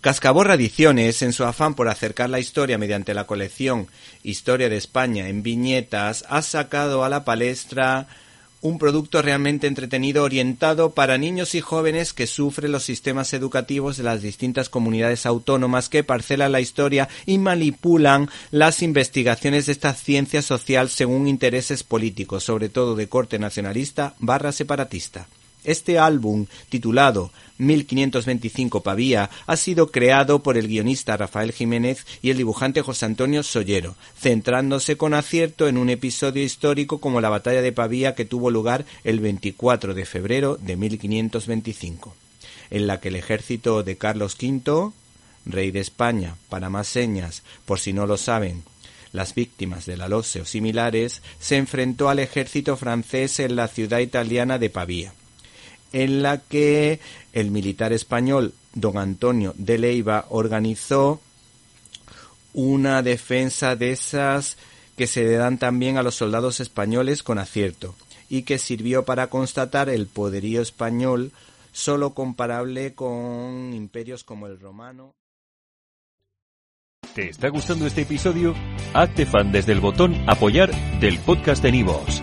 Cascaborra Ediciones, en su afán por acercar la historia mediante la colección Historia de España en viñetas, ha sacado a la palestra un producto realmente entretenido orientado para niños y jóvenes que sufren los sistemas educativos de las distintas comunidades autónomas que parcelan la historia y manipulan las investigaciones de esta ciencia social según intereses políticos, sobre todo de corte nacionalista barra separatista. Este álbum, titulado 1525 Pavía, ha sido creado por el guionista Rafael Jiménez y el dibujante José Antonio Sollero, centrándose con acierto en un episodio histórico como la batalla de Pavía que tuvo lugar el 24 de febrero de 1525, en la que el ejército de Carlos V, rey de España, para más señas, por si no lo saben, las víctimas del alose o similares, se enfrentó al ejército francés en la ciudad italiana de Pavía en la que el militar español don Antonio de Leiva organizó una defensa de esas que se le dan también a los soldados españoles con acierto y que sirvió para constatar el poderío español solo comparable con imperios como el romano. ¿Te está gustando este episodio? Hazte fan desde el botón apoyar del podcast de Nivos.